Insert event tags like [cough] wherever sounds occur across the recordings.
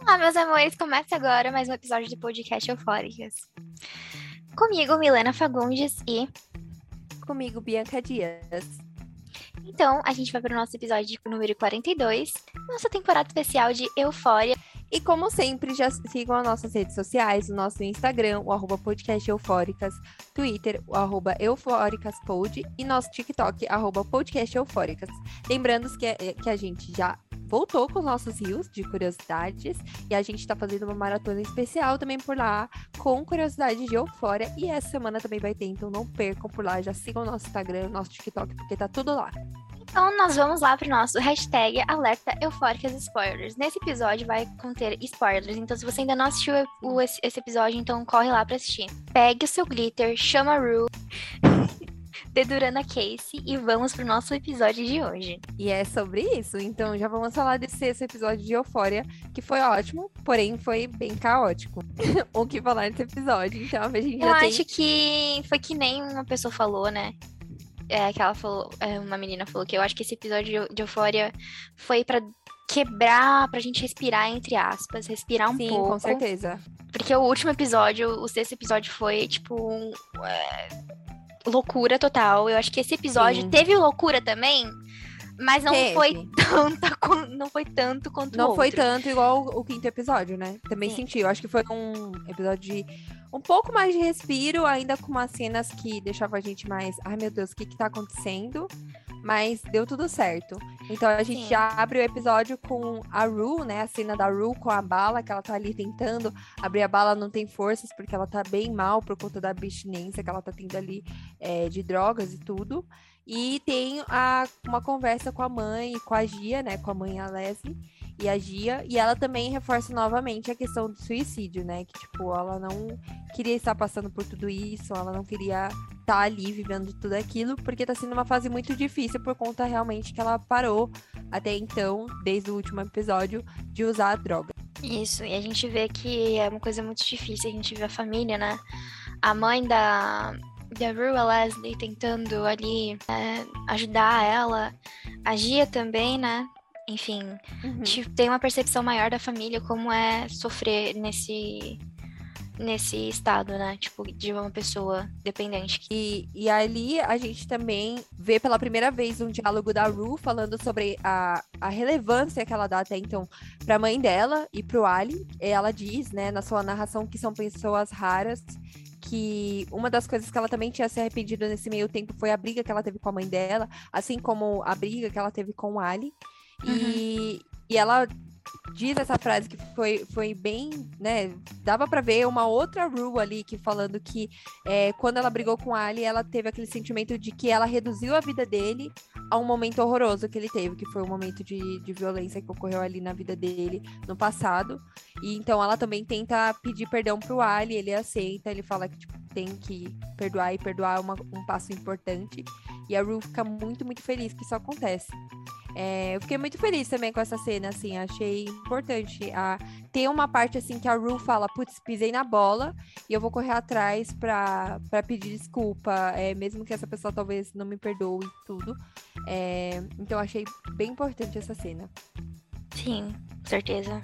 Olá, meus amores, começa agora mais um episódio do podcast Eufóricas. Comigo, Milena Fagundes e. Comigo, Bianca Dias. Então, a gente vai para o nosso episódio número 42, nossa temporada especial de Eufória. E como sempre, já sigam as nossas redes sociais, o nosso Instagram, o arroba podcast eufóricas, Twitter, o arroba eufóricaspod e nosso TikTok, arroba podcast eufóricas. Lembrando que, que a gente já voltou com os nossos rios de curiosidades e a gente tá fazendo uma maratona especial também por lá com curiosidades de eufória e essa semana também vai ter, então não percam por lá, já sigam o nosso Instagram, o nosso TikTok, porque tá tudo lá. Então, nós vamos lá para o nosso hashtag Alerta Eufóricas Spoilers. Nesse episódio vai conter spoilers, então se você ainda não assistiu o- esse episódio, então corre lá para assistir. Pegue o seu glitter, chama a Rue, [laughs] dedurando a Casey e vamos pro nosso episódio de hoje. E é sobre isso. Então já vamos falar desse esse episódio de Eufória, que foi ótimo, porém foi bem caótico. [laughs] o que falar nesse episódio. Então a gente Eu já tem. acho que foi que nem uma pessoa falou, né? É, que ela falou, é, uma menina falou que eu acho que esse episódio de, Eufória foi pra quebrar, pra gente respirar, entre aspas, respirar um Sim, pouco. com certeza. Porque o último episódio, o sexto episódio foi, tipo, um, é, loucura total. Eu acho que esse episódio Sim. teve loucura também, mas não Teve. foi [laughs] tanta, não foi tanto quanto Não foi tanto igual o, o quinto episódio, né? Também Sim. senti. Eu acho que foi um episódio de um pouco mais de respiro, ainda com umas cenas que deixavam a gente mais. Ai, meu Deus, o que que tá acontecendo? Mas deu tudo certo. Então a gente Sim. já abre o episódio com a Rue, né? A cena da Rue com a bala, que ela tá ali tentando abrir a bala, não tem forças, porque ela tá bem mal por conta da abstinência que ela tá tendo ali é, de drogas e tudo. E tem a, uma conversa com a mãe e com a Gia, né? Com a mãe, a Leslie e a Gia. E ela também reforça novamente a questão do suicídio, né? Que, tipo, ela não queria estar passando por tudo isso, ela não queria estar ali vivendo tudo aquilo, porque tá sendo uma fase muito difícil por conta realmente que ela parou até então, desde o último episódio, de usar a droga. Isso, e a gente vê que é uma coisa muito difícil, a gente vê a família, né? A mãe da, da Rue, a Leslie, tentando ali é, ajudar ela, a Gia também, né? Enfim, a gente tem uma percepção maior da família, como é sofrer nesse, nesse estado, né? Tipo, de uma pessoa dependente. E, e ali a gente também vê pela primeira vez um diálogo da Ru falando sobre a, a relevância que ela dá até então para a mãe dela e para o Ali. Ela diz, né, na sua narração, que são pessoas raras. Que uma das coisas que ela também tinha se arrependido nesse meio tempo foi a briga que ela teve com a mãe dela, assim como a briga que ela teve com o Ali. E, e ela diz essa frase que foi, foi bem, né? Dava pra ver uma outra Ru ali que falando que é, quando ela brigou com a Ali, ela teve aquele sentimento de que ela reduziu a vida dele a um momento horroroso que ele teve, que foi um momento de, de violência que ocorreu ali na vida dele no passado. E então ela também tenta pedir perdão pro Ali, ele aceita, ele fala que tipo, tem que perdoar e perdoar é uma- um passo importante. E a Ru fica muito, muito feliz que isso acontece. É, eu fiquei muito feliz também com essa cena, assim, achei importante a, ter uma parte assim que a Ru fala, putz, pisei na bola e eu vou correr atrás pra, pedir desculpa, é, mesmo que essa pessoa talvez não me perdoe e tudo. É, então achei bem importante essa cena. Sim, certeza.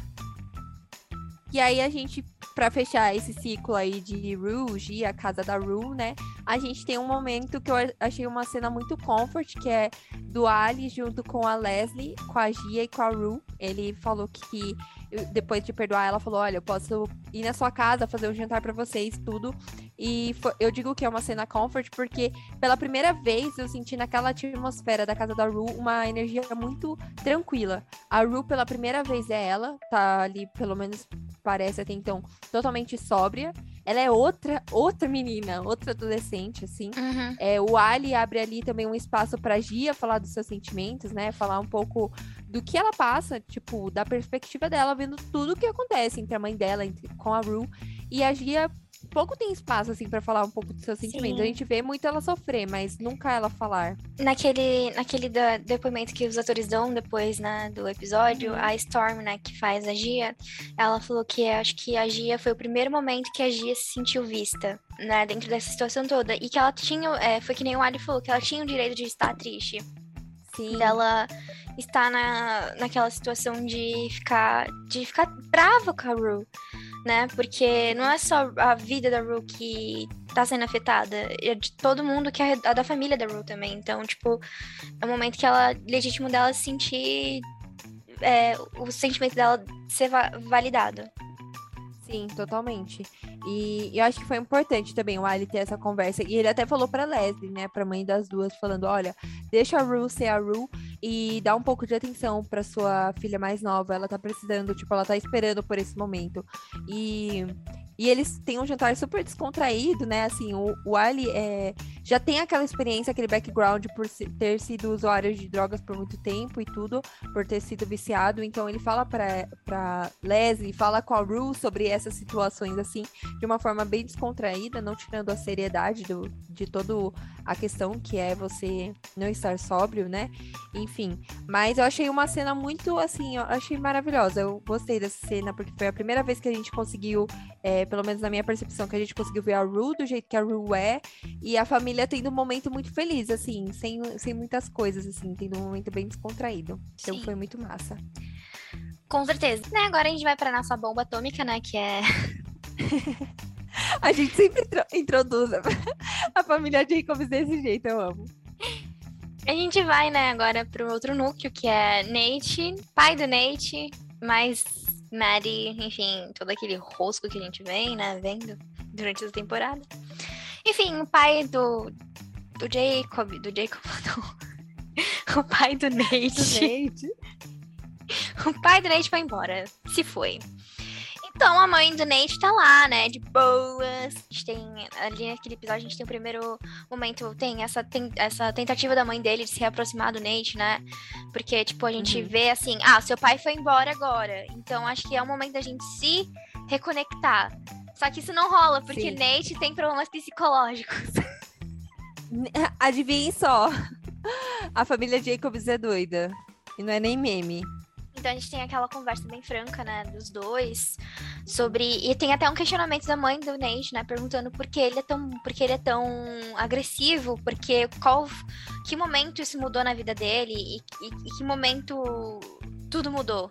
E aí a gente, pra fechar esse ciclo aí de Rouge, a casa da Ru, né? A gente tem um momento que eu achei uma cena muito comfort, que é do Ali junto com a Leslie, com a Gia e com a Ru. Ele falou que depois de perdoar, ela falou: Olha, eu posso ir na sua casa, fazer um jantar pra vocês, tudo. E fo- eu digo que é uma cena comfort porque pela primeira vez eu senti naquela atmosfera da casa da Ru uma energia muito tranquila. A Ru, pela primeira vez, é ela, tá ali, pelo menos parece até então, totalmente sóbria. Ela é outra, outra menina, outra adolescente, assim. Uhum. É, o Ali abre ali também um espaço pra Gia falar dos seus sentimentos, né? Falar um pouco do que ela passa, tipo, da perspectiva dela, vendo tudo o que acontece entre a mãe dela, entre, com a Ru. E a Gia pouco tem espaço, assim, para falar um pouco dos seus sentimentos. A gente vê muito ela sofrer, mas nunca ela falar. Naquele, naquele depoimento que os atores dão depois, né, do episódio, uhum. a Storm, né, que faz a Gia, ela falou que acho que a Gia foi o primeiro momento que a Gia se sentiu vista, né, dentro dessa situação toda. E que ela tinha, é, foi que nem o Ali falou, que ela tinha o direito de estar triste. Sim. Dela estar na, naquela situação de ficar, de ficar brava com a Rue né? Porque não é só a vida da Rue que tá sendo afetada, é de todo mundo que é a da família da Rue também. Então, tipo, é o momento que ela, legítimo dela sentir é, o sentimento dela ser va validado. Sim, totalmente. E eu acho que foi importante também o Ali ter essa conversa. E ele até falou pra Leslie, né, pra mãe das duas, falando: olha, deixa a Rue ser a Rue e dá um pouco de atenção pra sua filha mais nova. Ela tá precisando, tipo, ela tá esperando por esse momento. E e eles têm um jantar super descontraído, né? Assim, o, o Ali é, já tem aquela experiência, aquele background por ter sido usuário de drogas por muito tempo e tudo, por ter sido viciado. Então ele fala pra, pra Leslie, fala com a Rue sobre essas situações, assim, de uma forma bem descontraída, não tirando a seriedade do, de toda a questão que é você não estar sóbrio, né? Enfim. Mas eu achei uma cena muito, assim, eu achei maravilhosa. Eu gostei dessa cena, porque foi a primeira vez que a gente conseguiu. É, pelo menos na minha percepção, que a gente conseguiu ver a Rue do jeito que a Rue é, e a família tendo um momento muito feliz, assim, sem, sem muitas coisas, assim, tendo um momento bem descontraído. Então Sim. foi muito massa. Com certeza. Né, agora a gente vai pra nossa bomba atômica, né, que é... [laughs] a gente sempre introduz a família Jacobs desse jeito, eu amo. A gente vai, né, agora pro outro núcleo, que é Nate, pai do Nate, mais Maddie, enfim, todo aquele rosco que a gente vem, né, vendo durante essa temporada. Enfim, o pai do, do Jacob, do Jacob, [laughs] não. o pai do Nate. Do Nate. [laughs] o pai do Nate foi embora, se foi. Então a mãe do Nate tá lá, né? De boas. A gente tem. Ali naquele episódio, a gente tem o primeiro momento, tem essa, tem essa tentativa da mãe dele de se aproximar do Nate, né? Porque, tipo, a gente uhum. vê assim, ah, seu pai foi embora agora. Então acho que é o momento da gente se reconectar. Só que isso não rola, porque Sim. Nate tem problemas psicológicos. [laughs] Adivinhem só. [laughs] A família Jacobs é doida. E não é nem meme. Então a gente tem aquela conversa bem franca, né, dos dois, sobre e tem até um questionamento da mãe do Nate, né, perguntando por que ele é tão, por que ele é tão agressivo, porque qual, que momento isso mudou na vida dele e, e, e que momento tudo mudou.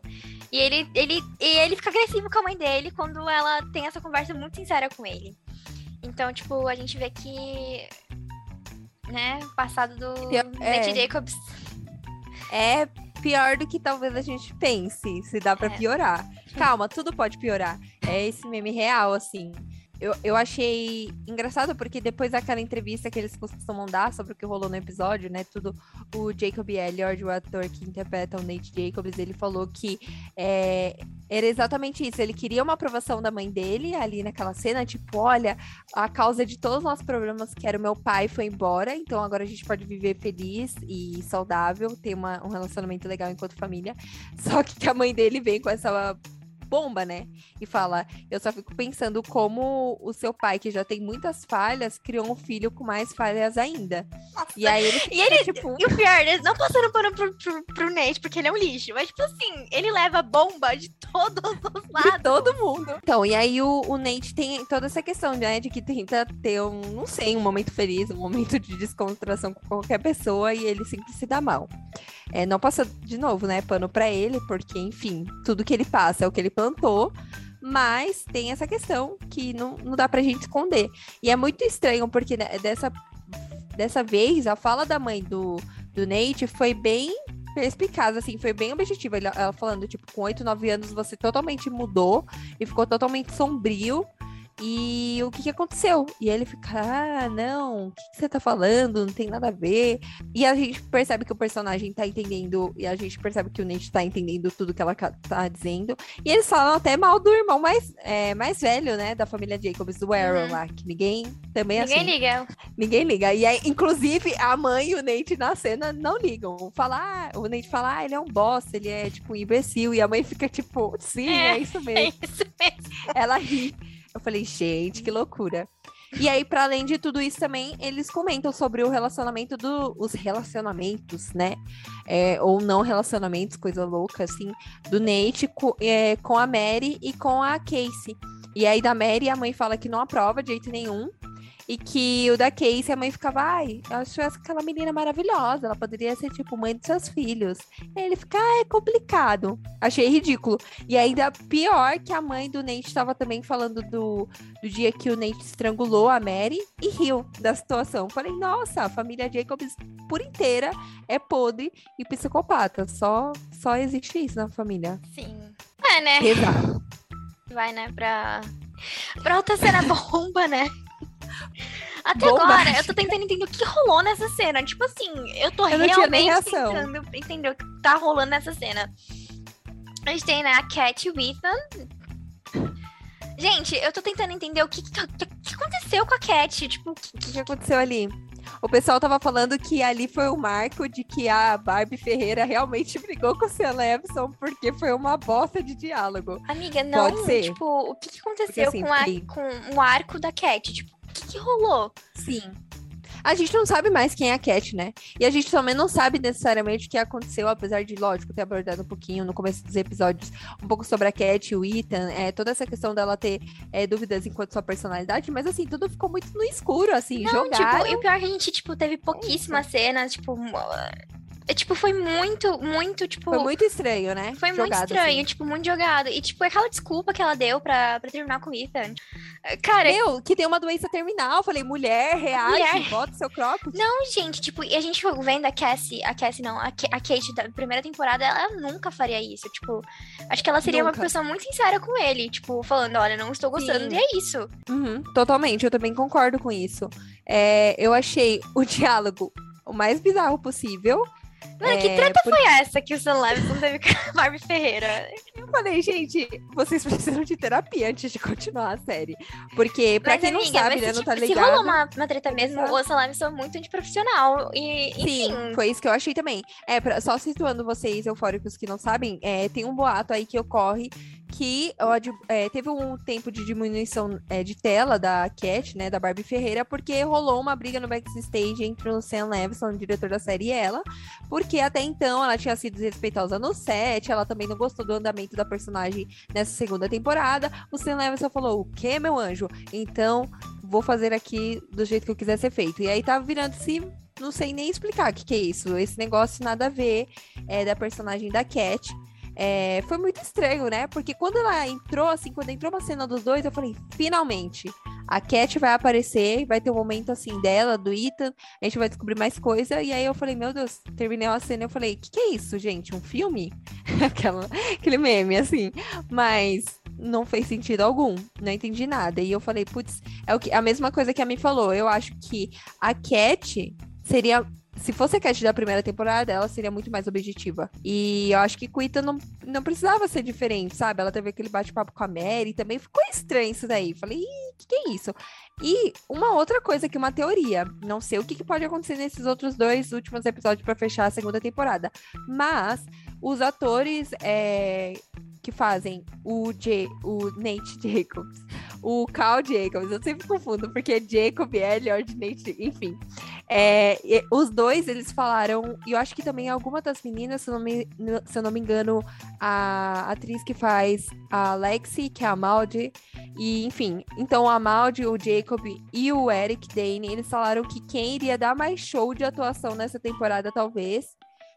E ele, ele, e ele fica agressivo com a mãe dele quando ela tem essa conversa muito sincera com ele. Então, tipo, a gente vê que, né, o passado do é. Nate Jacobs é pior do que talvez a gente pense, se dá para é. piorar. Calma, tudo pode piorar. É esse meme real, assim. Eu, eu achei engraçado porque depois daquela entrevista que eles costumam dar sobre o que rolou no episódio, né? Tudo, o Jacob Elliott, o ator que interpreta o Nate Jacobs, ele falou que é, era exatamente isso. Ele queria uma aprovação da mãe dele ali naquela cena, tipo, olha, a causa de todos os nossos problemas, que era o meu pai, foi embora, então agora a gente pode viver feliz e saudável, ter uma, um relacionamento legal enquanto família. Só que a mãe dele vem com essa bomba, né? E fala: Eu só fico pensando como o seu pai, que já tem muitas falhas, criou um filho com mais falhas ainda. Nossa. E aí ele. E ele, tipo. E o pior, eles não passando pano pro, pro, pro Nate, porque ele é um lixo. Mas, tipo assim, ele leva bomba de todos os lados. De todo mundo. Então, e aí o, o Nate tem toda essa questão, né? De que tenta ter um, não sei, um momento feliz, um momento de descontração com qualquer pessoa e ele sempre se dá mal. É, não passa, de novo, né, pano para ele, porque, enfim, tudo que ele passa é o que ele plantou, mas tem essa questão que não, não dá pra gente esconder. E é muito estranho, porque né, dessa, dessa vez, a fala da mãe do, do Nate foi bem perspicaz, assim, foi bem objetiva. Ela falando, tipo, com 8, 9 anos você totalmente mudou e ficou totalmente sombrio. E o que, que aconteceu? E ele fica, ah, não, o que, que, você tá falando? Não tem nada a ver. E a gente percebe que o personagem tá entendendo, e a gente percebe que o Nate tá entendendo tudo que ela tá dizendo. E eles falam até mal do irmão mais, é, mais velho, né, da família Jacobs, do Aaron uhum. lá, que ninguém também Ninguém assim, liga. Ninguém liga. E aí, inclusive, a mãe e o Nate na cena não ligam. Falar, ah, o Nate fala, ah, ele é um boss, ele é tipo um imbecil. E a mãe fica tipo, sim, é, é isso mesmo. [laughs] É isso mesmo. Ela ri. Eu falei, gente, que loucura. E aí, para além de tudo isso também, eles comentam sobre o relacionamento dos do, relacionamentos, né? É, ou não relacionamentos, coisa louca, assim, do Nate com, é, com a Mary e com a Casey. E aí, da Mary, a mãe fala que não aprova de jeito nenhum. E que o da Casey, a mãe ficava, ai, eu acho aquela menina maravilhosa, ela poderia ser, tipo, mãe dos seus filhos. E aí ele fica, ah, é complicado. Achei ridículo. E ainda pior que a mãe do Nate estava também falando do, do dia que o Nate estrangulou a Mary e riu da situação. Falei, nossa, a família Jacobs por inteira é podre e psicopata. Só, só existe isso na família. Sim. É, né? Exato. Vai, né, pra... Pra outra cena [laughs] bomba, né? Até agora, eu tô tentando entender o que rolou nessa cena. Tipo assim, eu tô eu realmente tentando entender o que tá rolando nessa cena. A gente tem, né, a Cat Ethan. Gente, eu tô tentando entender o que, que, que aconteceu com a Cat. Tipo, o que, que aconteceu ali? O pessoal tava falando que ali foi o marco de que a Barbie Ferreira realmente brigou com o Sam Levinson porque foi uma bosta de diálogo. Amiga, não, Pode ser. tipo, o que, que aconteceu porque, assim, com, a, com o arco da Cat? Tipo, que, que rolou? Sim. A gente não sabe mais quem é a Cat, né? E a gente também não sabe necessariamente o que aconteceu, apesar de, lógico, ter abordado um pouquinho no começo dos episódios um pouco sobre a Cat, o Ethan, é, toda essa questão dela ter é, dúvidas enquanto sua personalidade, mas assim, tudo ficou muito no escuro, assim, não, jogaram... Tipo, e o pior é que a gente, tipo, teve pouquíssimas cenas, tipo, é, tipo, foi muito, muito, tipo. Foi muito estranho, né? Foi jogado, muito estranho, assim. tipo, muito jogado. E, tipo, aquela desculpa que ela deu pra, pra terminar com o Ethan. Cara. Meu, que tem uma doença terminal. Falei, mulher, reage, mulher. bota seu cropped. Não, gente, tipo, e a gente vendo a Cassie, a Cassie não, a, a Kate da primeira temporada, ela nunca faria isso. Tipo, acho que ela seria nunca. uma pessoa muito sincera com ele. Tipo, falando, olha, não estou gostando, Sim. e é isso. Uhum, totalmente, eu também concordo com isso. É, eu achei o diálogo o mais bizarro possível. Mano, é, que treta por... foi essa que o Sam Levinson teve com a Barbie Ferreira? Eu falei, gente, vocês precisam de terapia antes de continuar a série. Porque, pra mas, quem amiga, não sabe, né, não tá ligado... Se rolou uma, uma treta mesmo, o Sam Levinson é muito antiprofissional. E, Sim, foi isso que eu achei também. É, pra, só situando vocês, eufóricos que não sabem, é, tem um boato aí que ocorre que é, teve um tempo de diminuição é, de tela da Cat, né, da Barbie Ferreira, porque rolou uma briga no backstage entre o Sam Levinson, o diretor da série, e ela, porque até então ela tinha sido desrespeitosa no set, ela também não gostou do andamento da personagem nessa segunda temporada. O Sam Levinson falou: O que, meu anjo? Então vou fazer aqui do jeito que eu quiser ser feito. E aí tava virando-se não sei nem explicar o que, que é isso. Esse negócio nada a ver é da personagem da Cat. É, foi muito estranho, né? Porque quando ela entrou, assim, quando entrou uma cena dos dois, eu falei, finalmente, a Cat vai aparecer, vai ter um momento assim dela, do Ethan, a gente vai descobrir mais coisa. E aí eu falei, meu Deus, terminei a cena, eu falei, o que, que é isso, gente? Um filme? [laughs] Aquela, aquele meme, assim. Mas não fez sentido algum, não entendi nada. E eu falei, putz, é o que, a mesma coisa que a mim falou. Eu acho que a Cat seria se fosse a Cat da primeira temporada, ela seria muito mais objetiva. E eu acho que Kuita não, não precisava ser diferente, sabe? Ela teve aquele bate-papo com a Mary, também ficou estranho isso daí. Falei, o que, que é isso? E uma outra coisa que uma teoria, não sei o que, que pode acontecer nesses outros dois últimos episódios para fechar a segunda temporada, mas os atores é, que fazem o, J, o Nate [laughs] Jacobs, o Cal Jacobs, eu sempre confundo, porque Jacob, Elliot, Nate, enfim. É, os dois, eles falaram, e eu acho que também alguma das meninas, se eu, não me, se eu não me engano, a atriz que faz a Lexi, que é a Maldi, e enfim, então a Maldi, o Jacob e o Eric Dane, eles falaram que quem iria dar mais show de atuação nessa temporada, talvez,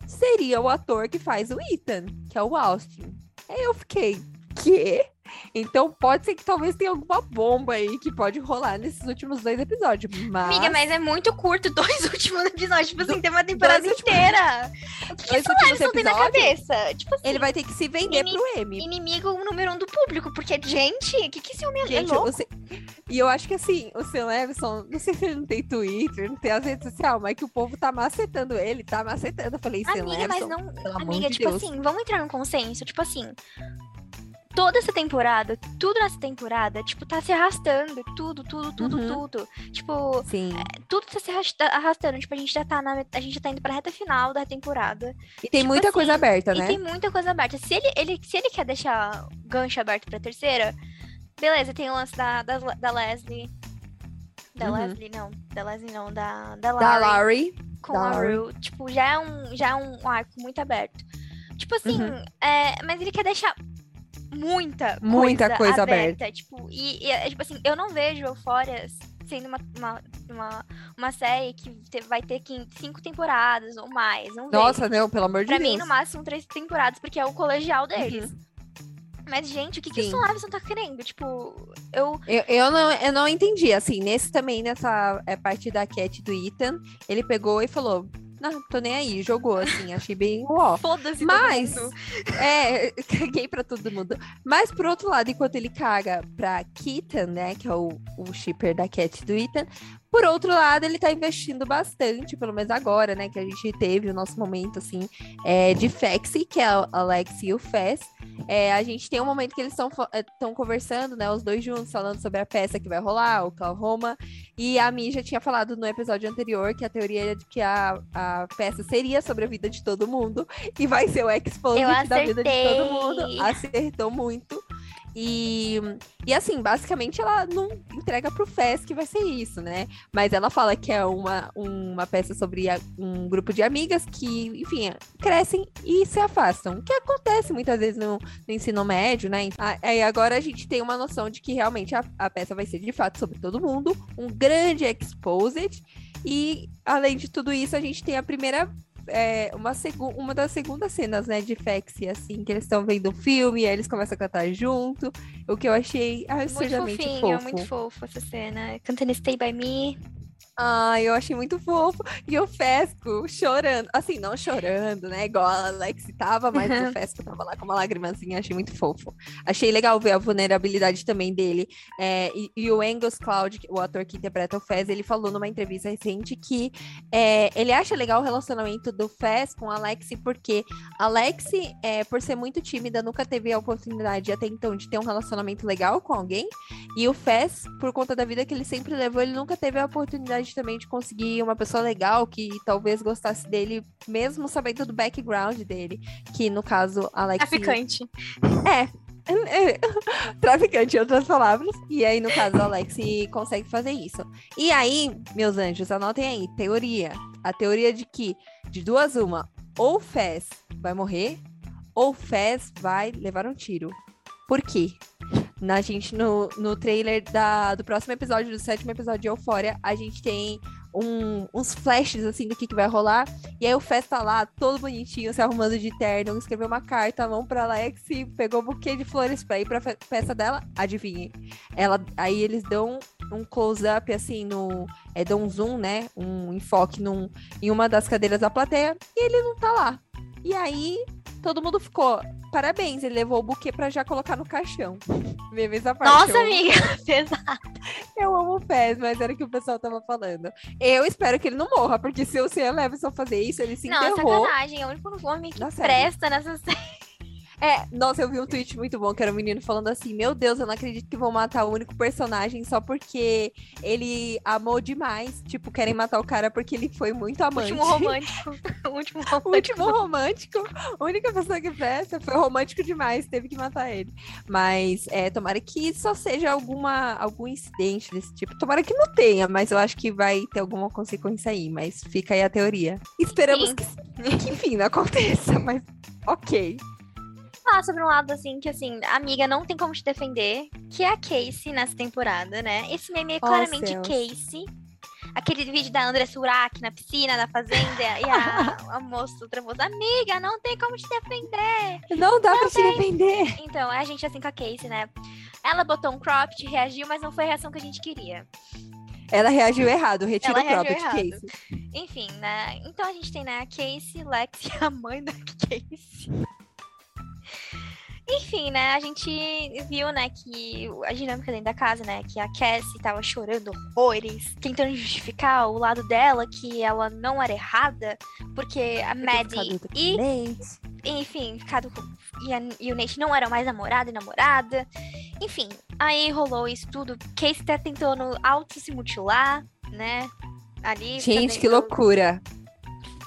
seria o ator que faz o Ethan, que é o Austin. Aí eu fiquei, quê? Então pode ser que talvez tenha alguma bomba aí que pode rolar nesses últimos dois episódios. Mas... Amiga, mas é muito curto [laughs] dois últimos episódios. Tipo assim, tem uma temporada dois inteira. Últimos... [laughs] O que, que Larson tem na cabeça? Tipo assim, ele vai ter que se vender inim... pro M. Inimigo número um do público. Porque, gente, o que, que esse homem é gente, é louco? Você... E eu acho que assim, o Sam Levinson, não sei se ele não tem Twitter, não tem as redes sociais, mas que o povo tá macetando ele, tá macetando. Eu falei, Amiga, mas não. Amiga, tipo Deus. assim, vamos entrar num consenso. Tipo assim, toda essa temporada, tudo nessa temporada, tipo, tá se arrastando. Tudo, tudo, tudo, uhum. tudo. Tipo. É, tudo tá se arrastando. Tipo, a gente já tá na. A gente já tá indo pra reta final da temporada. E tem tipo muita assim, coisa aberta, né? E tem muita coisa aberta. Se ele, ele, se ele quer deixar gancho aberto pra terceira, beleza, tem o lance da, da, da Leslie. Da Uhum. Leslie, não. Da Leslie, não. Da, da Da Larry. Larry. com da a. Rue. Tipo, já é um, já é um arco muito aberto. Tipo assim, Uhum. é, mas ele quer deixar muita, Muita coisa aberta. Tipo, e, e é, tipo assim, eu não vejo Euphoria sendo uma, uma, uma, uma série que te- vai ter cinco temporadas ou mais. Não vejo. Nossa, não, pelo amor de Pra Deus. mim, no máximo, três temporadas, porque é o colegial deles. Mas, gente, o que, que o Sim. Sam Levinson tá querendo? Tipo, eu. Eu, eu, não, eu não entendi, assim, nesse também, nessa é, parte da Cat do Ethan, ele pegou e falou, não, tô nem aí, jogou, assim, achei bem [laughs] uó. Foda-se, Mas, é, [laughs] caguei pra todo mundo. Mas, por outro lado, enquanto ele caga pra Keaton, né, que é o, o shipper da Cat do Ethan, por outro lado, ele tá investindo bastante, pelo menos agora, né, que a gente teve o nosso momento, assim, é, de Fexy, que é o Alex e o Fez. É, a gente tem um momento que eles estão conversando, né, os dois juntos, falando sobre a peça que vai rolar, o Oklahoma, e a Mi já tinha falado no episódio anterior que a teoria é de que a, a peça seria sobre a vida de todo mundo, e vai ser o expose Eu da vida de todo mundo. Acertou muito. E, e assim, basicamente ela não entrega pro Fez que vai ser isso, né? Mas ela fala que é uma, uma peça sobre a- um grupo de amigas que, enfim, crescem e se afastam. O que acontece muitas vezes no, no ensino médio, né? Ah, Aí agora a gente tem uma noção de que realmente a, a peça vai ser de fato sobre todo mundo, um grande exposed. E além de tudo isso, a gente tem a primeira é, uma, segu uma das segundas cenas, né, de Fexy, assim, que eles estão vendo o filme, e aí eles começam a cantar junto, o que eu achei Muito absurdamente fofinho, fofo. muito fofo essa cena. Cantando Stay By Me. Ai, eu achei muito fofo. E o Fesco chorando, assim, não chorando, né, igual a Alex tava, mas o Fesco tava lá com uma lagrimazinha, achei muito fofo. Achei legal ver a vulnerabilidade também dele. É, e, e o Angus Cloud, o ator que interpreta o Fez, ele falou numa entrevista recente que é, ele acha legal o relacionamento do Fez com a Alex, porque a Alex, é, por ser muito tímida, nunca teve a oportunidade até então de ter um relacionamento legal com alguém. E o Fez, por conta da vida que ele sempre levou, ele nunca teve a oportunidade também de conseguir uma pessoa legal que talvez gostasse dele, mesmo sabendo do background dele. Que no caso, Alex. Traficante. É, [laughs] traficante, em outras palavras. E aí, no caso, Alex consegue fazer isso. E aí, meus anjos, anotem aí, teoria. A teoria de que, de duas uma, ou Fez vai morrer, ou Fez vai levar um tiro. Por quê? Na gente, no, no trailer da, do próximo episódio, do sétimo episódio de Euphoria, a gente tem um- uns flashes, assim, do que, que vai rolar. E aí o Fez tá lá, todo bonitinho, se arrumando de terno, escreveu uma carta, a mão pra Alex, e pegou um buquê de flores pra ir pra fe- festa dela. Adivinhem. Ela, aí eles dão um close-up, assim, no... É, dão um zoom, né? Um enfoque num, em uma das cadeiras da plateia, e ele não tá lá. E aí, todo mundo ficou... Parabéns, ele levou o buquê pra já colocar no caixão. [laughs] Essa parte. Nossa, eu amiga. [laughs] Pesado. eu amo o Fez, mas era o que o pessoal tava falando. Eu espero que ele não morra, porque se o Sam Levinson fazer isso, ele se Não, enterrou. sacanagem. É o único homem que série. presta nessa [laughs] série. É, nossa, eu vi um tweet muito bom, que era um menino falando assim, meu Deus, eu não acredito que vão matar o único personagem só porque ele amou demais. Tipo, querem matar o cara porque ele foi muito amante. Último romântico. [laughs] Último [laughs] romântico. último romântico, a única pessoa que presta foi romântico demais, teve que matar ele. Mas é, tomara que só seja alguma, algum incidente desse tipo. Tomara que não tenha, mas eu acho que vai ter alguma consequência aí. Mas fica aí a teoria. Esperamos que, que, enfim, não aconteça, [laughs] mas ok. Falar sobre um lado assim que assim, a amiga não tem como te defender, que é a Casey nessa temporada, né? Esse meme é Oh, claramente céus. Casey. Aquele vídeo da André Surak na piscina, na fazenda, e a, [laughs] a moça, outra moça, amiga, não tem como te defender. Não dá pra te defender. Então, é a gente assim com a Casey, né? Ela botou um cropped, reagiu, mas não foi a reação que a gente queria. Ela reagiu errado, retira Ela o próprio de. Casey. Enfim, né? Então a gente tem, né, a Casey, Lex e a mãe da [laughs] Casey. Enfim, né, a gente viu, né, que a dinâmica dentro da casa, né, que a Cassie tava chorando horrores, tentando justificar o lado dela, que ela não era errada, porque a Maddie e enfim, ficado com. E, a- e o Nate não eram mais namorado e namorada. Enfim, aí rolou isso tudo. Casey tá tentando auto se mutilar, né? Ali. Gente, que loucura.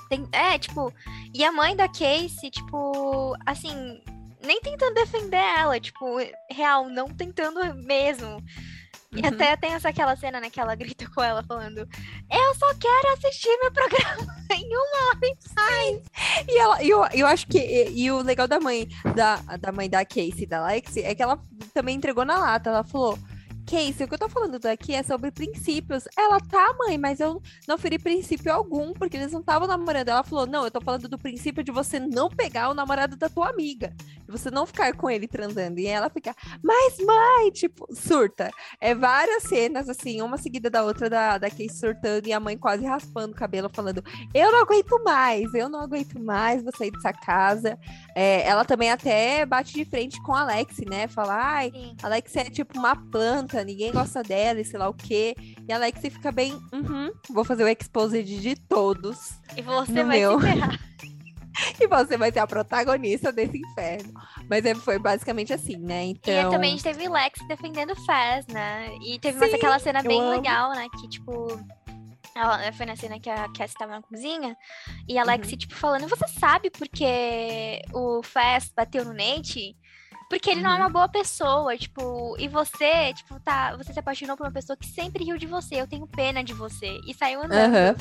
tem- é, tipo. E a mãe da Casey, tipo. Assim. Nem tentando defender ela, tipo, real, não tentando mesmo. E Uhum. até tem essa aquela cena, né, que ela grita com ela falando: Eu só quero assistir meu programa [laughs] em uma hora e sai. E ela, eu, eu acho que. E, e o legal da mãe da, da mãe da Casey, da Lexi, é que ela também entregou na lata. Ela falou. Casey, o que eu tô falando daqui é sobre princípios. Ela tá, mãe, mas eu não feri princípio algum, porque eles não estavam namorando. Ela falou: não, eu tô falando do princípio de você não pegar o namorado da tua amiga. De você não ficar com ele transando. E ela fica, mas mãe, tipo, surta. É várias cenas, assim, uma seguida da outra, da, da Casey surtando e a mãe quase raspando o cabelo, falando: eu não aguento mais, eu não aguento mais, vou sair dessa casa. É, ela também até bate de frente com a Alex, né? Fala, ai, Sim. Alex é tipo uma planta, ninguém gosta dela e sei lá o quê. E a Alex fica bem, uhum, vou fazer o exposed de todos. E você vai meu. se ferrar. [laughs] E você vai ser a protagonista desse inferno. Mas é, foi basicamente assim, né? Então. E também a gente teve Lex defendendo Faz, né? E teve mais Sim, aquela cena bem amo. legal, né? Que, tipo. Ela, foi na cena que a Cassie tava na cozinha e a Uhum. Lexi, tipo, falando: Você sabe porque o Fast bateu no Nate? Porque ele não é Uhum. uma boa pessoa, tipo, e você, tipo, tá, você se apaixonou por uma pessoa que sempre riu de você, eu tenho pena de você. E saiu andando. Aham.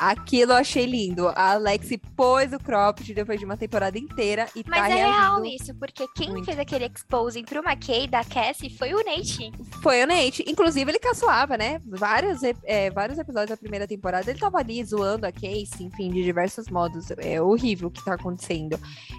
Aquilo eu achei lindo. A Alex pôs o cropped depois de uma temporada inteira e Mas tá é real isso, porque quem muito. fez aquele exposing pro McKay da Cassie foi o Nate. Foi o Nate. Inclusive, ele caçoava, né? Vários, é, vários episódios da primeira temporada, ele tava ali zoando a Casey, enfim, de diversos modos. É horrível o que tá acontecendo.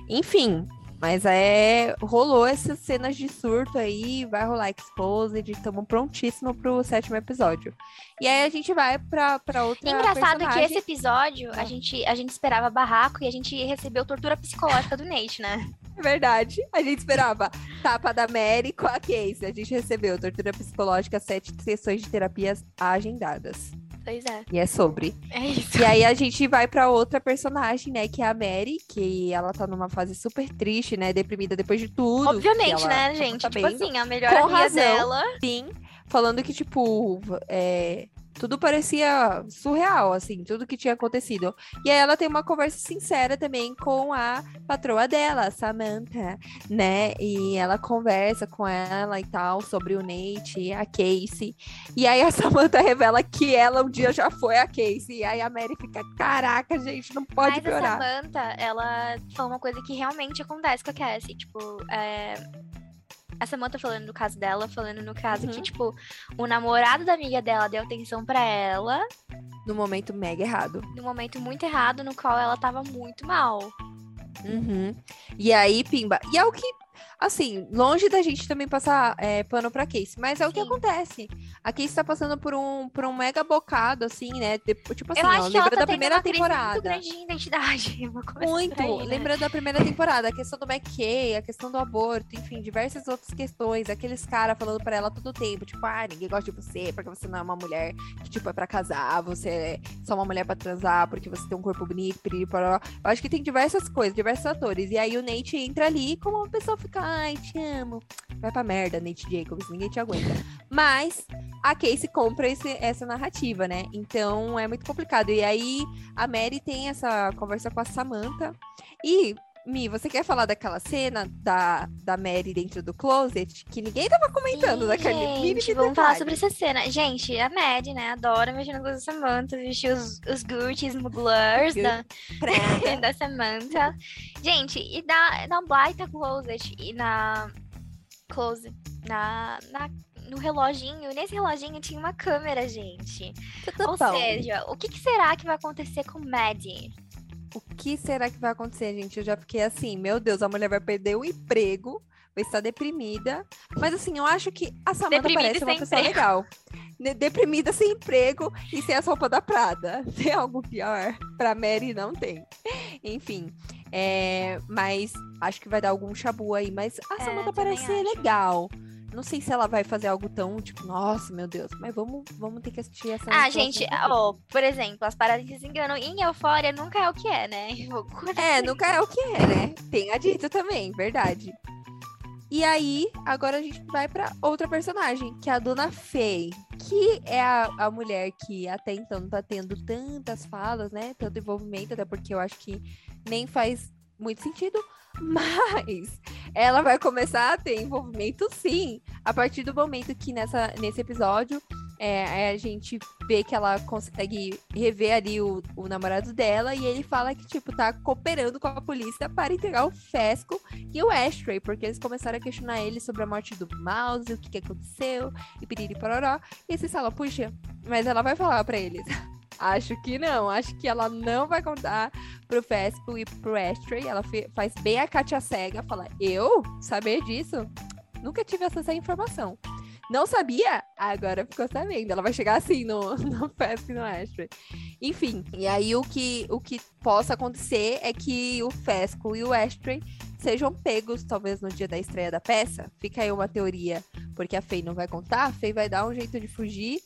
Enfim, mas é. Rolou essas cenas de surto aí, vai rolar Exposed, estamos prontíssimo pro sétimo episódio. E aí a gente vai pra, pra outra. Engraçado que personagem. esse episódio, a gente, a gente esperava barraco e a gente recebeu tortura psicológica do Nate, né? É verdade. A gente esperava tapa da Mary com a Casey. A gente recebeu tortura psicológica, sete sessões de terapias agendadas. Pois é. E é sobre. É isso. E aí a gente vai pra outra personagem, né? Que é a Mary, que ela tá numa fase super triste, né? Deprimida depois de tudo. Obviamente, né, tá gente? Tipo sabendo. assim, a melhor Com amiga razão. dela. Sim, falando que, tipo, é, tudo parecia surreal, assim, tudo que tinha acontecido. E aí ela tem uma conversa sincera também com a patroa dela, a Samantha, né? E ela conversa com ela e tal sobre o Nate, a Casey. E aí a [laughs] Samantha revela que ela um dia já foi a Casey. E aí a Mary fica, caraca, gente, não pode Mas piorar. a Samantha, ela falou uma coisa que realmente acontece com a Cassie. Tipo, é... a Samantha falando no caso dela, falando no caso que, Uhum. tipo, o namorado da amiga dela deu atenção pra ela No momento mega errado. no momento muito errado, no qual ela tava muito mal. Uhum. E aí, Pimba. E é o que, assim, longe da gente também passar é, pano pra Casey, mas é o que acontece. A Casey tá passando por um, por um mega bocado, assim, né? Tipo, tipo assim, ó, lembra tá da primeira crise muito temporada. grande de identidade. [laughs] Muito, aí, né? lembrando da primeira temporada, a questão do McKay, a questão do aborto, enfim, diversas outras questões, aqueles caras falando pra ela todo tempo, tipo, ah, ninguém gosta de você, porque você não é uma mulher que, tipo, é pra casar, você é só uma mulher pra transar, porque você tem um corpo bonito, piriri. Eu acho que tem diversas coisas, diversos atores, e aí o Nate entra ali, como uma pessoa fica, ai, te amo, vai pra merda, Nate Jacobs, ninguém te aguenta. Mas a Casey compra esse- essa narrativa, né? Então é muito complicado. E aí a Mary tem essa conversa com a Samantha. E, Mi, você quer falar daquela cena da, da Mary dentro do closet? Que ninguém tava comentando Sim, daquele gente, vamos falar detalhe. sobre essa cena. Gente, a Mad, né, adora mexer nas coisas da Samantha, vestir os, os Gucci's Mugglers da, Prada. da Samantha. Gente, e na, na Baita Closet e na Close, na, na, no reloginho, nesse reloginho tinha uma câmera, gente. Tudo Ou bom. seja, o que, que será que vai acontecer com Maddie? O que será que vai acontecer, gente? Eu já fiquei assim, meu Deus, a mulher vai perder o emprego, vai estar deprimida. Mas assim, eu acho que a Samantha Deprimida parece uma pessoa emprego. legal. Deprimida sem emprego e sem as roupas da Prada. [laughs] Tem algo pior? Pra Mary não tem. Enfim. é, mas acho que vai dar algum chabu aí. Mas a É, Samantha também parece ser acho. Não sei se ela vai fazer algo tão, tipo, nossa, meu Deus. Mas vamos, vamos ter que assistir essa. Ah, gente, ó, por exemplo, as paradas que se enganam em Eufória nunca é o que é, né? [laughs] É, nunca é o que é, né? Tenha dito também, verdade. E aí, agora a gente vai pra outra personagem, que é a Dona Fei, que é a, a mulher que até então não tá tendo tantas falas, né? Tanto envolvimento, até porque eu acho que nem faz muito sentido, mas ela vai começar a ter envolvimento sim, a partir do momento que nessa, nesse episódio é, a gente vê que ela consegue rever ali o, o, namorado dela e ele fala que, tipo, tá cooperando com a polícia para entregar o Fesco e o Ashtray, porque eles começaram a questionar ele sobre a morte do Mouse, o que, que aconteceu, e piriri pororó. E eles falam, puxa, mas ela vai falar para eles. [laughs] Acho que não. Acho que ela não vai contar pro Fesco e pro Ashtray. Ela faz bem a Katia Cega. Fala, eu? Saber disso? Nunca tive acesso à informação. Não sabia? Agora ficou sabendo. Ela vai chegar assim no, [laughs] no Fesco e no Ashtray. Enfim, e aí o que, o que possa acontecer é que o Fesco e o Ashtray sejam pegos, talvez no dia da estreia da peça. Fica aí uma teoria, porque a Faye não vai contar, a Faye vai dar um jeito de fugir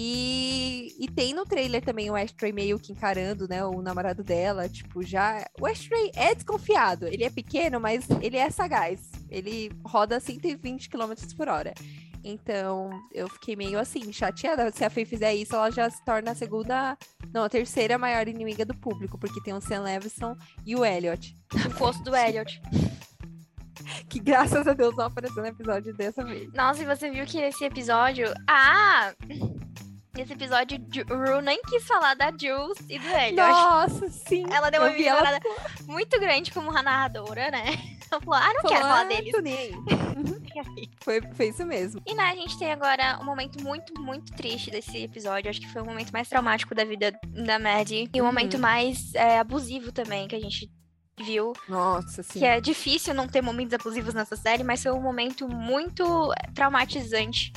e, e tem no trailer também o Ashtray meio que encarando, né, o namorado dela, tipo, já... O Ashtray é desconfiado, ele é pequeno, mas ele é sagaz. Ele roda 120 km por hora. Então, eu fiquei meio assim, chateada. Se a Faye fizer isso, ela já se torna a segunda, não, a terceira maior inimiga do público, porque tem o Sam Levinson e o Elliot. O posto do Elliot. [laughs] que graças a Deus não apareceu no episódio dessa vez. Nossa, e você viu que nesse episódio. Ah! Nesse episódio, o Ru nem quis falar da Jules e do Elliot. Nossa, sim. Ela deu uma ignorada ela... muito grande como narradora, né? [laughs] Ela falou, ah, não falou, quero falar deles. Nem. [laughs] foi, foi isso mesmo. E né, a gente tem agora um momento muito, muito triste desse episódio. Acho que foi o momento mais traumático da vida da Maddie. E o um momento uhum. mais é, abusivo também que a gente viu. Nossa, sim. Que é difícil não ter momentos abusivos nessa série, mas foi um momento muito traumatizante.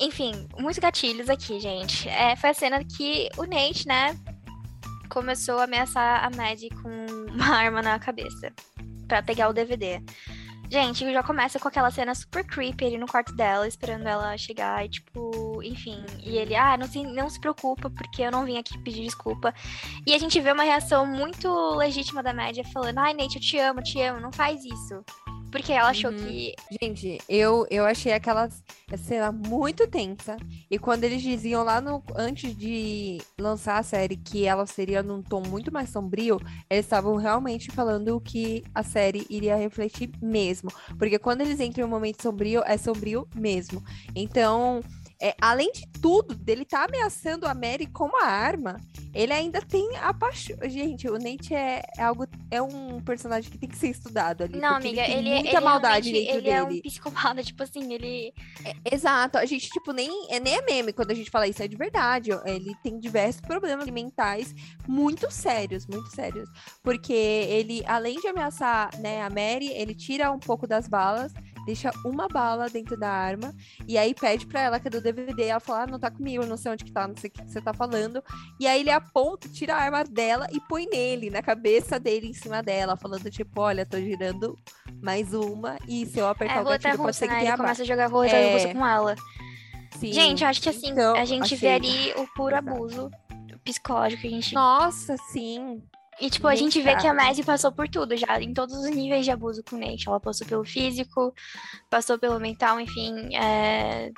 Enfim, muitos gatilhos aqui, gente. É, foi a cena que o Nate, né, começou a ameaçar a Maddie com [laughs] uma arma na cabeça para pegar o DVD. Gente, já começa com aquela cena super creepy ele no quarto dela, esperando ela chegar e, tipo, enfim. E ele, ah, não se, não se preocupa, porque eu não vim aqui pedir desculpa. E a gente vê uma reação muito legítima da média falando, ai, Nate, eu te amo, te amo, não faz isso. Porque ela achou uhum. que. Gente, eu, eu achei aquela cena muito tensa. E quando eles diziam lá no antes de lançar a série que ela seria num tom muito mais sombrio, eles estavam realmente falando que a série iria refletir mesmo. Porque quando eles entram em um momento sombrio, é sombrio mesmo. Então. É, além de tudo, dele tá ameaçando a Mary com uma arma, ele ainda tem a paixão. Gente, o Nate é, é, algo. É um personagem que tem que ser estudado ali. Não, amiga, ele, ele, muita ele maldade dentro ele dele. é um psicopata, tipo assim, ele. É, exato. A gente, tipo, nem é, nem é meme quando a gente fala isso, é de verdade. Ele tem diversos problemas mentais muito sérios, muito sérios. Porque ele, além de ameaçar né, a Mary, ele tira um pouco das balas deixa uma bala dentro da arma e aí pede pra ela que é do DVD. Ela fala, ah, não tá comigo, não sei onde que tá, não sei o que você tá falando. E aí ele aponta, tira a arma dela e põe nele, na cabeça dele, em cima dela, falando tipo, olha, tô girando mais uma e se eu apertar é, o gatilho pode ser que né? tenha Ele começa a jogar rua é... com ela. Sim. Gente, eu acho que assim, então, a gente achei... vê ali o puro abuso psicológico que a gente. Nossa, sim. E, tipo, a gente vê que a Maddie passou por tudo já, em todos os níveis de abuso com o Nate. Ela passou pelo físico, passou pelo mental, enfim. É...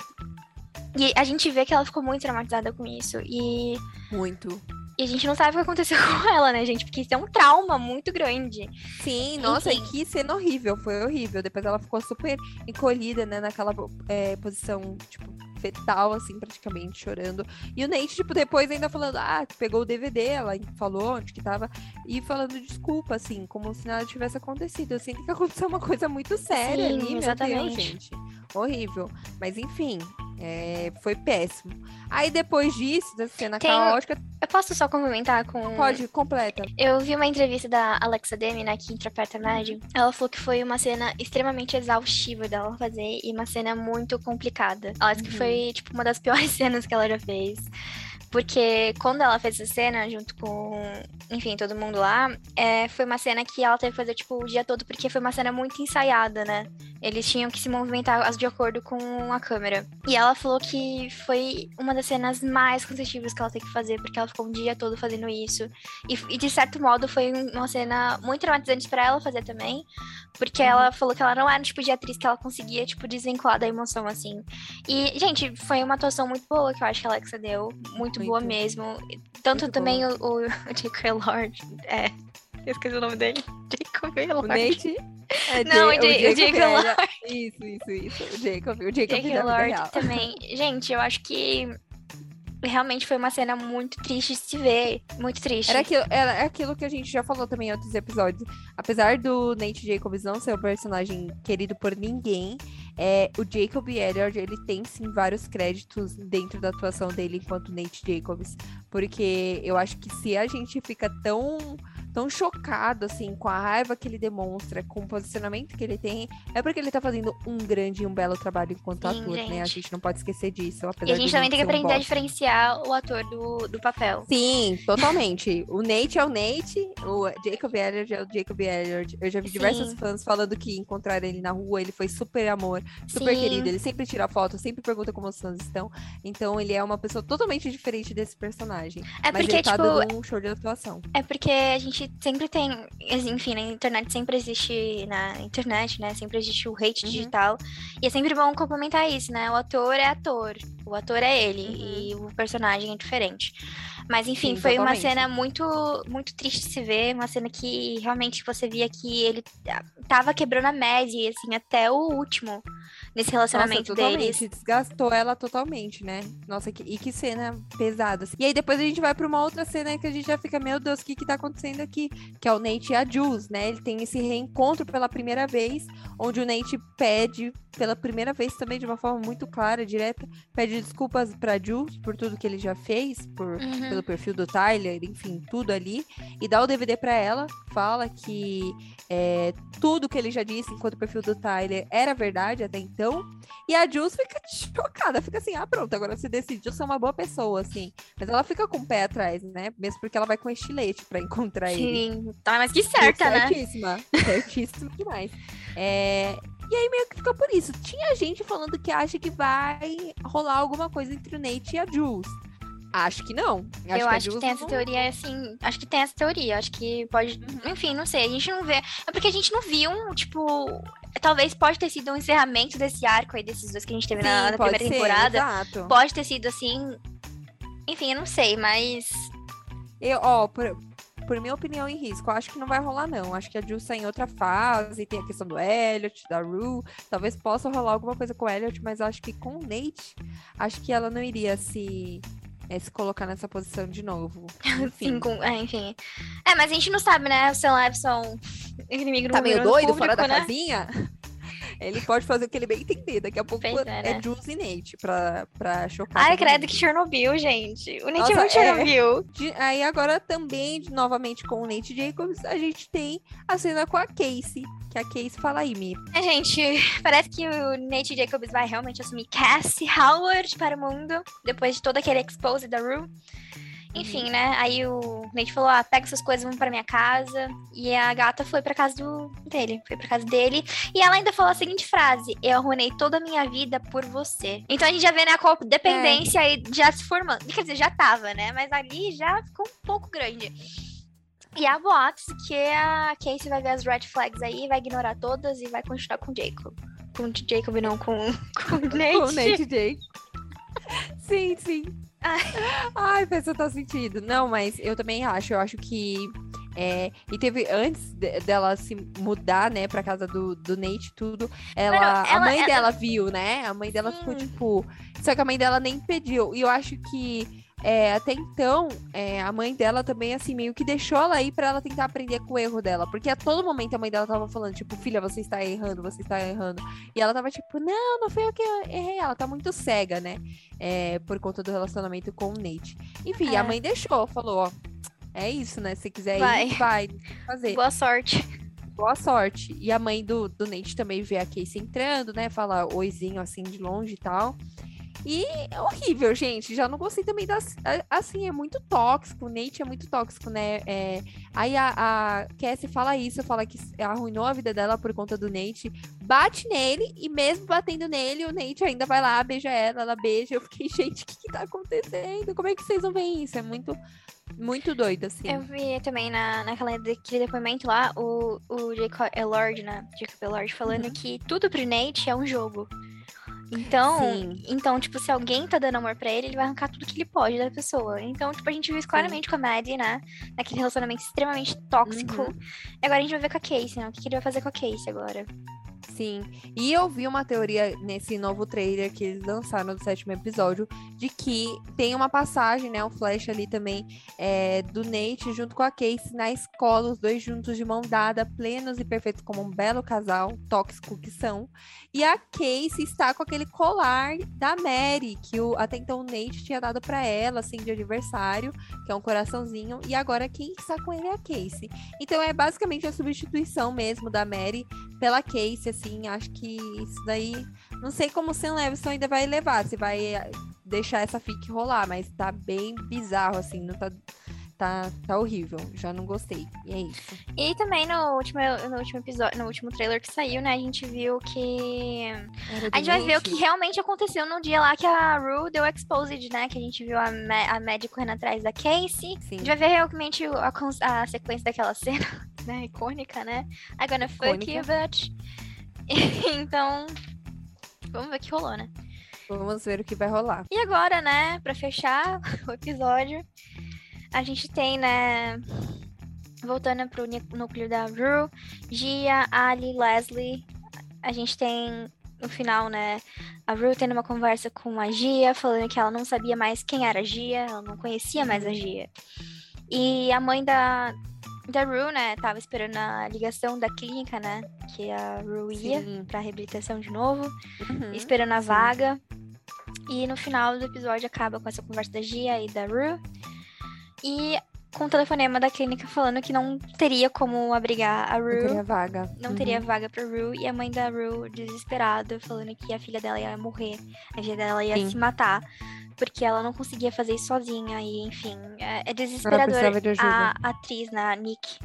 E a gente vê que ela ficou muito traumatizada com isso. E. Muito. E a gente não sabe o que aconteceu [laughs] com ela, né, gente? Porque isso é um trauma muito grande. Sim, nossa, Enfim. e que cena horrível, foi horrível. Depois ela ficou super encolhida, né, naquela é, posição, tipo, fetal, assim, praticamente, chorando. E o Nate, tipo, depois ainda falando, ah, pegou o DVD, ela falou onde que tava, e falando desculpa, assim, como se nada tivesse acontecido. Eu sinto que [laughs] aconteceu uma coisa muito séria Sim, ali, exatamente. meu Deus, gente. Horrível. Mas enfim, é, foi péssimo. Aí depois disso, da cena Tem... caótica. Eu posso só complementar com. Pode, completa. Eu vi uma entrevista da Alexa Demi, né, que interpreta a Maddie. Ela falou que foi uma cena extremamente exaustiva dela fazer e uma cena muito complicada. Ela disse uhum. que foi, tipo, uma das piores [laughs] cenas que ela já fez. Porque quando ela fez essa cena, junto com, enfim, todo mundo lá, é, foi uma cena que ela teve que fazer, tipo, o dia todo, porque foi uma cena muito ensaiada, né? Eles tinham que se movimentar de acordo com a câmera. E ela falou que foi uma das cenas mais cansativas que ela teve que fazer, porque ela ficou um dia todo fazendo isso. E, e de certo modo, foi uma cena muito traumatizante para ela fazer também, porque ela uhum. falou que ela não era o tipo de atriz que ela conseguia, tipo, desvincular da emoção, assim. E, gente, foi uma atuação muito boa que eu acho que a Alexa deu. Muito muito, boa mesmo. Tanto muito também boa. o, o J.K. Lord. É. Eu esqueci o nome dele. [laughs] Jacob O Elord. Nate. É [laughs] Não, Ja- o o é- Elord. Isso, isso, isso. O Jacob, o Jacob vida Lord também. Gente, eu acho que realmente foi uma cena muito triste de se ver. Muito triste. Era aquilo, era aquilo que a gente já falou também em outros episódios. Apesar do Nate Jacobs não ser um personagem querido por ninguém, é, o Jacob Elliott, ele tem sim vários créditos dentro da atuação dele enquanto Nate Jacobs. Porque eu acho que se a gente fica tão, tão chocado assim com a raiva que ele demonstra, com o posicionamento que ele tem, é porque ele tá fazendo um grande e um belo trabalho enquanto Sim, ator, né? A gente. gente não pode esquecer disso. E apesar a gente também tem que ser um aprender a diferenciar o ator do, do papel. Sim, totalmente. O Nate é o Nate, o Jacob Elliott é o Jacob Elliott. Eu já vi diversos Sim. fãs falando que encontraram ele na rua, ele foi super amor, super Sim. querido. Ele sempre tira foto, sempre pergunta como os fãs estão. Então ele é uma pessoa totalmente diferente desse personagem. É Mas porque, ele tá tipo, dando um show de atuação. É porque a gente sempre tem, enfim, na internet sempre existe, na internet, né? Sempre existe o hate Uhum. digital. E é sempre bom complementar isso, né? O ator é ator, o ator é ele, Uhum. e o personagem é diferente. Mas enfim, Sim, foi uma cena muito, muito triste de se ver, uma cena que realmente você via que ele ah, tava quebrando a média, assim, até o último nesse Nossa, relacionamento deles. totalmente. Desgastou ela totalmente, né? Nossa, que, e que cena pesada. assim. E aí depois a gente vai pra uma outra cena que a gente já fica, meu Deus, o que que tá acontecendo aqui? Que é o Nate e a Jules, né? Ele tem esse reencontro pela primeira vez, onde o Nate pede, pela primeira vez também, de uma forma muito clara, direta, pede desculpas pra Jules por tudo que ele já fez, por, Uhum. pelo perfil do Tyler, enfim, tudo ali. E dá o DVD pra ela, fala que é, tudo que ele já disse enquanto o perfil do Tyler era verdade até então. E a Jules fica [laughs] chocada, fica assim, ah, pronto, agora você decidiu ser uma boa pessoa, assim. Mas ela fica com o pé atrás, né? Mesmo porque ela vai com estilete pra encontrar ele. Sim, tá, mas que certa, né? Certíssima. Certíssima demais. É, E aí meio que fica por isso. Tinha gente falando que acha que vai rolar alguma coisa entre o Nate e a Jules. Acho que não. eu a acho que tem essa não- teoria, assim. Acho que tem essa teoria. Acho que pode. Uhum. Enfim, não sei. A gente não vê. É porque a gente não viu, tipo. Talvez pode ter sido um encerramento desse arco aí, desses dois que a gente teve na, Sim, na pode primeira ser, temporada. Exato. Pode ter sido assim. Enfim, eu não sei, mas. Eu, ó, por, por minha opinião em risco, eu acho que não vai rolar, não. Acho que a Jules tá em outra fase, tem a questão do Elliot, da Rue. Talvez possa rolar alguma coisa com o Elliot, mas acho que com o Nate, acho que ela não iria se, eh, se colocar nessa posição de novo. [laughs] Enfim, Enfim, com, é, enfim. É, mas a gente não sabe, né? O Sam Levinson, inimigo tá meio doido público, fora da né? casinha? [laughs] Ele pode fazer o que ele bem entender. Daqui a pouco Pois é, é, né? Jules e Nate pra, pra chocar. Ai, credo mundo. que Chernobyl, gente. O Nate Nossa, é muito é. Chernobyl. De- aí agora também, de- novamente com o Nate Jacobs, a gente tem a cena com a Casey. Que a Casey fala aí, Mi. É, gente, [laughs] parece que o Nate Jacobs vai realmente assumir Cassie Howard para o mundo, depois de todo aquele expose da Rue. Enfim, né? Aí o Nate falou: ah, pega essas coisas, vamos pra minha casa. E a gata foi pra casa do, dele. Foi pra casa dele. E ela ainda falou a seguinte frase: Eu arruinei toda a minha vida por você. Então a gente já vê, né, a codependência aí já se formando. Quer dizer, já tava, né? Mas ali já ficou um pouco grande. E há boatos que a Casey vai ver as red flags aí, vai ignorar todas e vai continuar com o Jacob. Com o Jacob, não, com, [laughs] com o Nate. Com o Nate Jacobs. [laughs] sim, sim. Ai. Faz total sentido. Não, mas eu também acho. Eu acho que. é, e teve, antes de- dela se mudar, né, pra casa do, do Nate e tudo, ela, ela- a mãe ela- dela viu, né? A mãe dela ficou Sim. tipo. Só que a mãe dela nem pediu. E eu acho que. É, até então, é, a mãe dela também, assim, meio que deixou ela ir pra ela tentar aprender com o erro dela. Porque a todo momento a mãe dela tava falando, tipo, filha, você está errando, você está errando. E ela tava tipo, não, não foi eu que errei. Ela tá muito cega, né? É, por conta do relacionamento com o Nate. Enfim, É. a mãe deixou, falou, ó. É isso, né? Se quiser Vai. ir, vai. [laughs] Fazer. Boa sorte. Boa sorte. E a mãe do, do Nate também vê a Casey entrando, né? Fala oizinho assim de longe e tal. E é horrível, gente. Já não gostei também das. Assim, é muito tóxico. O Nate é muito tóxico, né? É, Aí a, a Cassie fala isso, fala que arruinou a vida dela por conta do Nate. Bate nele, e mesmo batendo nele, o Nate ainda vai lá, beija ela, ela beija. Eu fiquei, [laughs] gente, o que, que tá acontecendo? Como é que vocês não veem isso? É muito, muito doido, assim. Eu vi também na, naquela daquele depoimento lá, o, o Jacob Elord, né? Jacob Elord falando Uhum. que tudo pro Nate é um jogo. Então, Sim. então, tipo, se alguém tá dando amor pra ele, ele vai arrancar tudo que ele pode da pessoa. Então, tipo, a gente viu isso claramente com a Maddie, né? Naquele relacionamento extremamente tóxico. Uhum. E agora a gente vai ver com a Casey, né? O que, que ele vai fazer com a Casey agora? Sim. E eu vi uma teoria nesse novo trailer que eles lançaram do sétimo episódio de que tem uma passagem, né? Um flash ali também é, do Nate junto com a Casey na escola, os dois juntos de mão dada, plenos e perfeitos como um belo casal, tóxico que são. E a Casey está com aquele colar da Mary, que o, até então o Nate tinha dado para ela, assim, de aniversário, que é um coraçãozinho. E agora quem está com ele é a Casey. Então é basicamente a substituição mesmo da Mary pela Casey, assim, acho que isso daí. Não sei como o Sam Levinson ainda vai levar, se vai eh, deixar essa fic rolar, mas tá bem bizarro, assim, não tá. Tá, tá horrível, já não gostei. E é isso. E também no último, no último episódio, no último trailer que saiu, né? A gente viu que. A gente vai ver o que realmente aconteceu no dia lá que a Rue deu exposed, né? Que a gente viu a, a Maddie correndo atrás da Casey. A Sim. gente vai ver realmente a, a sequência daquela [laughs] cena, né? Icônica, né? I'm gonna fuck you, bitch. [laughs] então, vamos ver o que rolou, né? Vamos ver o que vai rolar. E agora, né, pra fechar [laughs] o episódio, a gente tem, né, voltando pro núcleo da Rue, Gia, Ali, Leslie. A gente tem no final, né, a Rue tendo uma conversa com a Gia, falando que ela não sabia mais quem era a Gia, ela não conhecia mais a Gia. E a mãe da, da Rue, né, tava esperando a ligação da clínica, né, que a Rue ia Sim. pra reabilitação de novo Uhum. esperando a sim. vaga. E no final do episódio acaba com essa conversa da Gia e da Rue. E com o telefonema da clínica falando que não teria como abrigar a Não Rue. teria vaga. Não Uhum. teria vaga pra Rue. E a mãe da Rue desesperada, falando que a filha dela ia morrer. A filha dela ia Sim. se matar. Porque ela não conseguia fazer isso sozinha. E, enfim, é, é desesperador. de ajuda. A atriz, né, a Nick.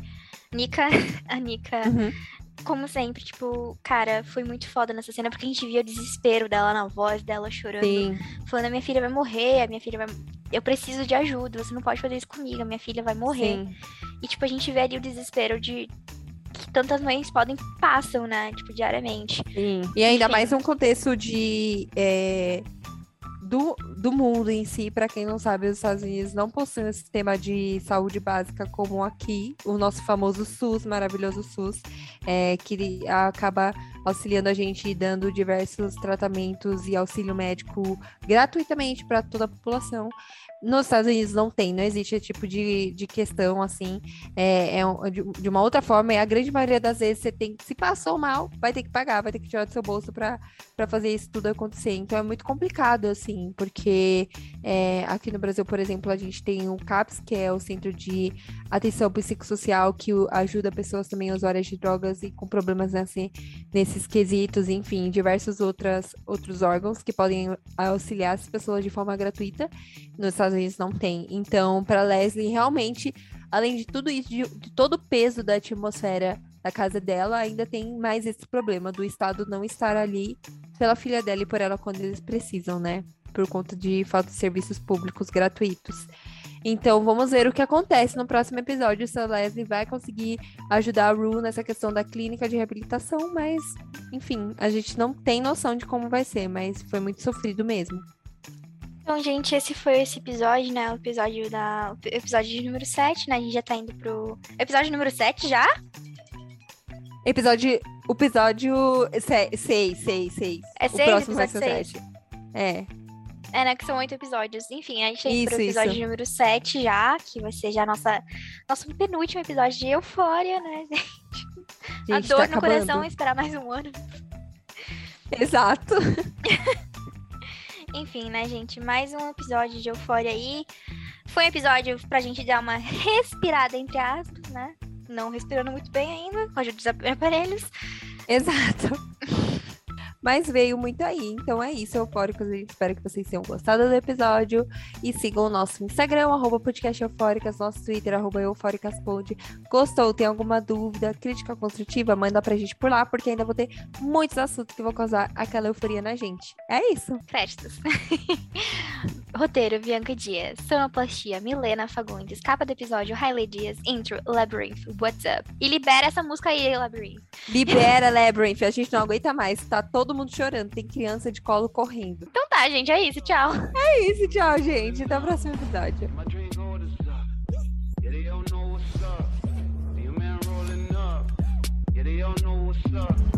Nika, [laughs] a Nika Uhum. Como sempre, tipo, cara, foi muito foda nessa cena, porque a gente via o desespero dela na voz dela chorando, Sim. falando, a minha filha vai morrer, a minha filha vai. Eu preciso de ajuda, você não pode fazer isso comigo, a minha filha vai morrer. Sim. E, tipo, a gente vê ali o desespero de que tantas mães podem passam, né? Tipo, diariamente. Sim. E ainda Enfim. mais um contexto de. é, do, do mundo em si, para quem não sabe, os Estados Unidos não possuem um sistema de saúde básica como aqui, o nosso famoso SUS, maravilhoso SUS, é, que acaba auxiliando a gente e dando diversos tratamentos e auxílio médico gratuitamente para toda a população. Nos Estados Unidos não tem, não existe esse tipo de, de questão assim. É, é de, de uma outra forma, e a grande maioria das vezes você tem se passou mal, vai ter que pagar, vai ter que tirar do seu bolso para fazer isso tudo acontecer. Então é muito complicado, assim, porque é, aqui no Brasil, por exemplo, a gente tem o CAPS, que é o Centro de Atenção Psicossocial, que ajuda pessoas também usuárias de drogas e com problemas nesse, nesses quesitos, enfim, diversos outras, outros órgãos que podem auxiliar as pessoas de forma gratuita. Nos Estados Unidos não tem. Então, para Leslie, realmente, além de tudo isso, de, de todo o peso da atmosfera da casa dela, ainda tem mais esse problema do Estado não estar ali pela filha dela e por ela quando eles precisam, né? Por conta de falta de serviços públicos gratuitos. Então, vamos ver o que acontece no próximo episódio. Se a Leslie vai conseguir ajudar a Rue nessa questão da clínica de reabilitação, mas, enfim, a gente não tem noção de como vai ser, mas foi muito sofrido mesmo. Então, gente, esse foi esse episódio, né? O episódio da. O episódio de número 7, né? A gente já tá indo pro. Episódio número 7 já? Episódio. Episódio 6, 6, 6. É O seis, próximo vai ser episódio 7. É. É, né? Que são oito episódios. Enfim, a gente tá indo pro Isso, episódio isso. número 7 já, que vai ser já nossa, nosso penúltimo episódio de Eufória, né? [laughs] a Gente, dor tá no acabando. coração é esperar mais um ano. Exato. [laughs] Enfim, né, gente? Mais um episódio de Eufória aí. Foi um episódio pra gente dar uma respirada, entre aspas, né? Não respirando muito bem ainda, com a ajuda dos aparelhos. Exato. [laughs] Mas veio muito aí. Então é isso, Eufóricos. Eu espero que vocês tenham gostado do episódio. E sigam o nosso Instagram, arroba podcast Eufóricas, nosso Twitter, arroba EufóricasPod. Gostou? Tem alguma dúvida, crítica construtiva? Manda pra gente por lá, porque ainda vou ter muitos assuntos que vão causar aquela euforia na gente. É isso. Créditos. [laughs] Roteiro, Bianca Dias. Sonoplastia, Milena Fagundes. Capa do episódio, Hailey Dias. Intro, Labyrinth, What's Up? E libera essa música aí, Labyrinth. Libera, Labyrinth. A gente não aguenta mais. Tá todo mundo chorando. Tem criança de colo correndo. Então tá, gente. É isso. Tchau. É isso. Tchau, gente. Até o próximo episódio. Yeah, they all know what's up.